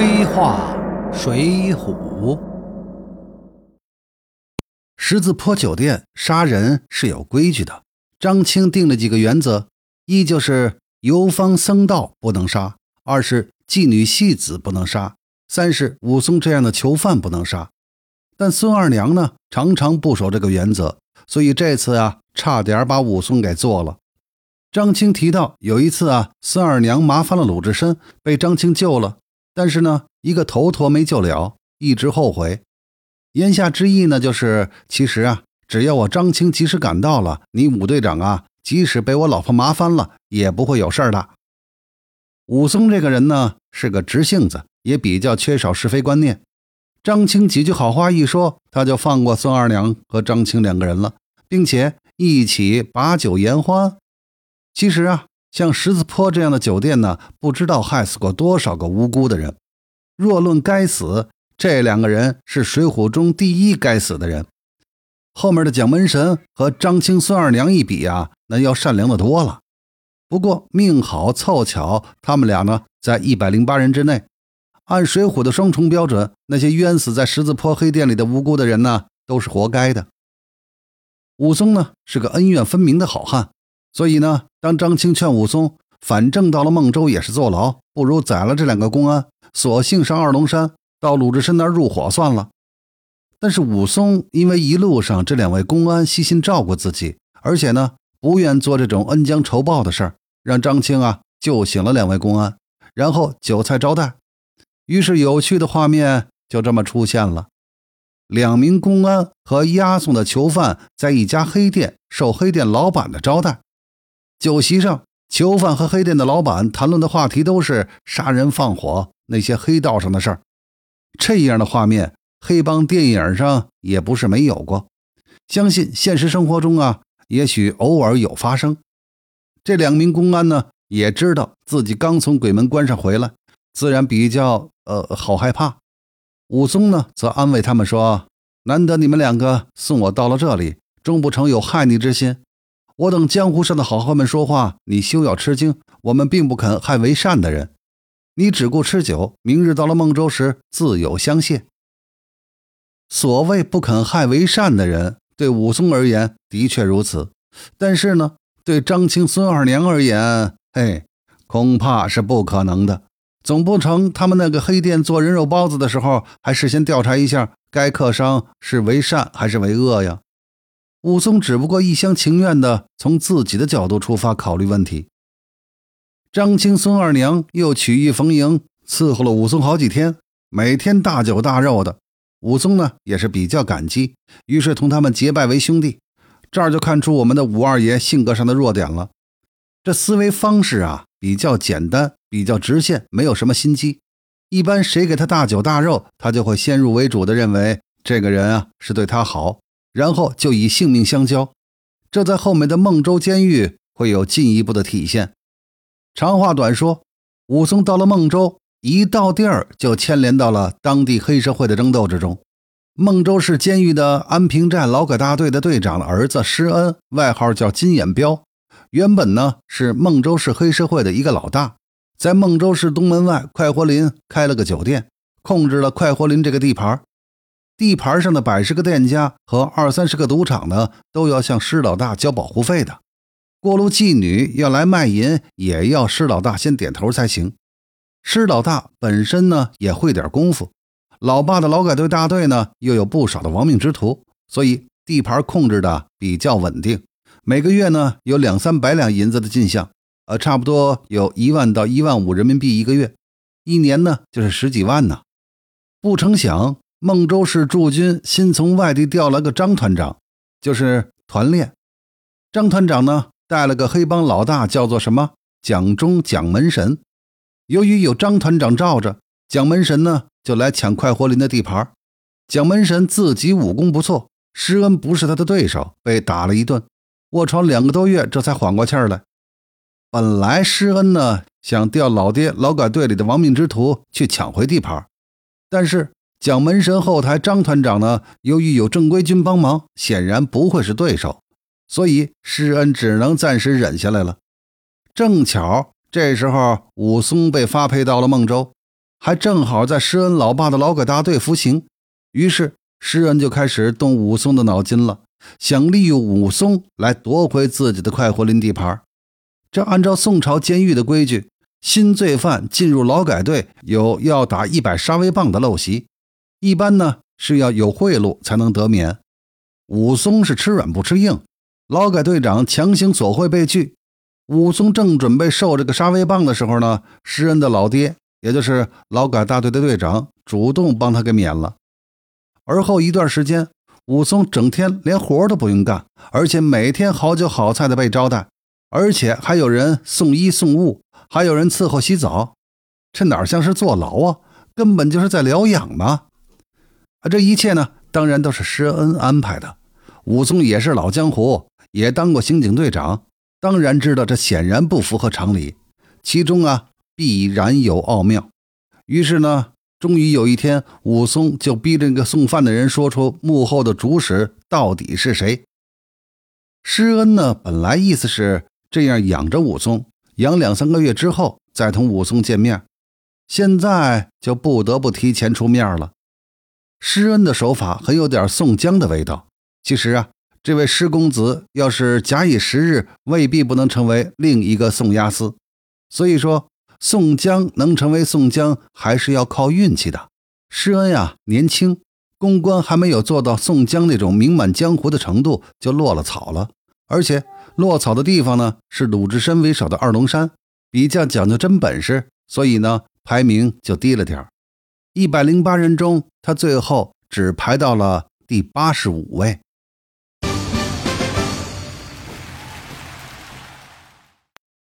黑话水浒。十字坡酒店杀人是有规矩的，张青定了几个原则：一就是游方僧道不能杀；二是妓女戏子不能杀；三是武松这样的囚犯不能杀。但孙二娘呢，常常不守这个原则，所以这次啊，差点把武松给做了。张青提到有一次啊，孙二娘麻烦了鲁智深，被张青救了，但是呢，一个头陀没救了，一直后悔。言下之意呢，就是其实啊，只要我张青及时赶到了，你武队长啊，即使被我老婆麻烦了，也不会有事儿的。武松这个人呢，是个直性子，也比较缺少是非观念。张青几句好话一说，他就放过孙二娘和张青两个人了，并且一起把酒言欢。其实啊，像十字坡这样的酒店呢，不知道害死过多少个无辜的人。若论该死，这两个人是水浒中第一该死的人。后面的蒋门神和张青、孙二娘一比啊，那要善良的多了。不过命好凑巧，他们俩呢，在一百零八人之内。按水浒的双重标准，那些冤死在十字坡黑店里的无辜的人呢，都是活该的。武松呢，是个恩怨分明的好汉。所以呢，当张青劝武松，反正到了孟州也是坐牢，不如宰了这两个公安，索性上二龙山，到鲁智深那儿入伙算了。但是武松因为一路上这两位公安悉心照顾自己，而且呢，不愿做这种恩将仇报的事儿，让张青啊救醒了两位公安，然后酒菜招待。于是有趣的画面就这么出现了：两名公安和押送的囚犯在一家黑店受黑店老板的招待。酒席上，囚犯和黑店的老板谈论的话题都是杀人放火那些黑道上的事儿。这样的画面，黑帮电影上也不是没有过，相信现实生活中啊，也许偶尔有发生。这两名公安呢，也知道自己刚从鬼门关上回来，自然比较呃好害怕。武松呢，则安慰他们说：“难得你们两个送我到了这里，终不成有害你之心。”我等江湖上的好汉们说话，你休要吃惊。我们并不肯害为善的人，你只顾吃酒。明日到了孟州时，自有相谢。所谓不肯害为善的人，对武松而言的确如此，但是呢，对张青、孙二娘而言，嘿，恐怕是不可能的。总不成他们那个黑店做人肉包子的时候，还事先调查一下该客商是为善还是为恶呀？武松只不过一厢情愿地从自己的角度出发考虑问题。张青、孙二娘又曲意逢迎，伺候了武松好几天，每天大酒大肉的。武松呢也是比较感激，于是同他们结拜为兄弟。这儿就看出我们的武二爷性格上的弱点了。这思维方式啊比较简单，比较直线，没有什么心机。一般谁给他大酒大肉，他就会先入为主的认为这个人啊是对他好。然后就以性命相交，这在后面的孟州监狱会有进一步的体现。长话短说，武松到了孟州，一到地儿就牵连到了当地黑社会的争斗之中。孟州市监狱的安平寨劳改大队的队长的儿子施恩，外号叫金眼彪，原本呢是孟州市黑社会的一个老大，在孟州市东门外快活林开了个酒店，控制了快活林这个地盘。地盘上的百十个店家和二三十个赌场呢，都要向施老大交保护费的。过路妓女要来卖淫，也要施老大先点头才行。施老大本身呢也会点功夫，老爸的劳改队大队呢又有不少的亡命之徒，所以地盘控制的比较稳定。每个月呢有两三百两银子的进项，呃，差不多有一万到一万五人民币一个月，一年呢就是十几万呢。不成想。孟州市驻军新从外地调来个张团长，就是团练。张团长呢带了个黑帮老大，叫做什么蒋忠、蒋门神。由于有张团长罩着，蒋门神呢就来抢快活林的地盘。蒋门神自己武功不错，施恩不是他的对手，被打了一顿，卧床两个多月，这才缓过气儿来。本来施恩呢想调老爹劳改队里的亡命之徒去抢回地盘，但是。蒋门神后台张团长呢，由于有正规军帮忙，显然不会是对手，所以施恩只能暂时忍下来了。正巧这时候武松被发配到了孟州，还正好在施恩老爸的劳改大队服刑，于是施恩就开始动武松的脑筋了，想利用武松来夺回自己的快活林地盘。这按照宋朝监狱的规矩，新罪犯进入劳改队有要打一百杀威棒的陋习，一般呢是要有贿赂才能得免。武松是吃软不吃硬，劳改队长强行索贿被拒。武松正准备受这个杀威棒的时候呢，施恩的老爹，也就是劳改大队的队长，主动帮他给免了。而后一段时间，武松整天连活都不用干，而且每天好酒好菜的被招待，而且还有人送衣送物，还有人伺候洗澡，这哪像是坐牢啊？根本就是在疗养嘛！啊，这一切呢，当然都是施恩安排的。武松也是老江湖，也当过刑警队长。当然知道这显然不符合常理，其中啊必然有奥妙。于是呢，终于有一天，武松就逼着那个送饭的人说出幕后的主使到底是谁。施恩呢，本来意思是这样养着武松，养两三个月之后再同武松见面，现在就不得不提前出面了。施恩的手法很有点宋江的味道。其实啊。这位施公子要是假以时日，未必不能成为另一个宋押司。所以说，宋江能成为宋江，还是要靠运气的。施恩呀，年轻，公关还没有做到宋江那种名满江湖的程度，就落了草了。而且落草的地方呢，是鲁智深为首的二龙山，比较讲究真本事，所以呢，排名就低了点一百零八人中，他最后只排到了第八十五位。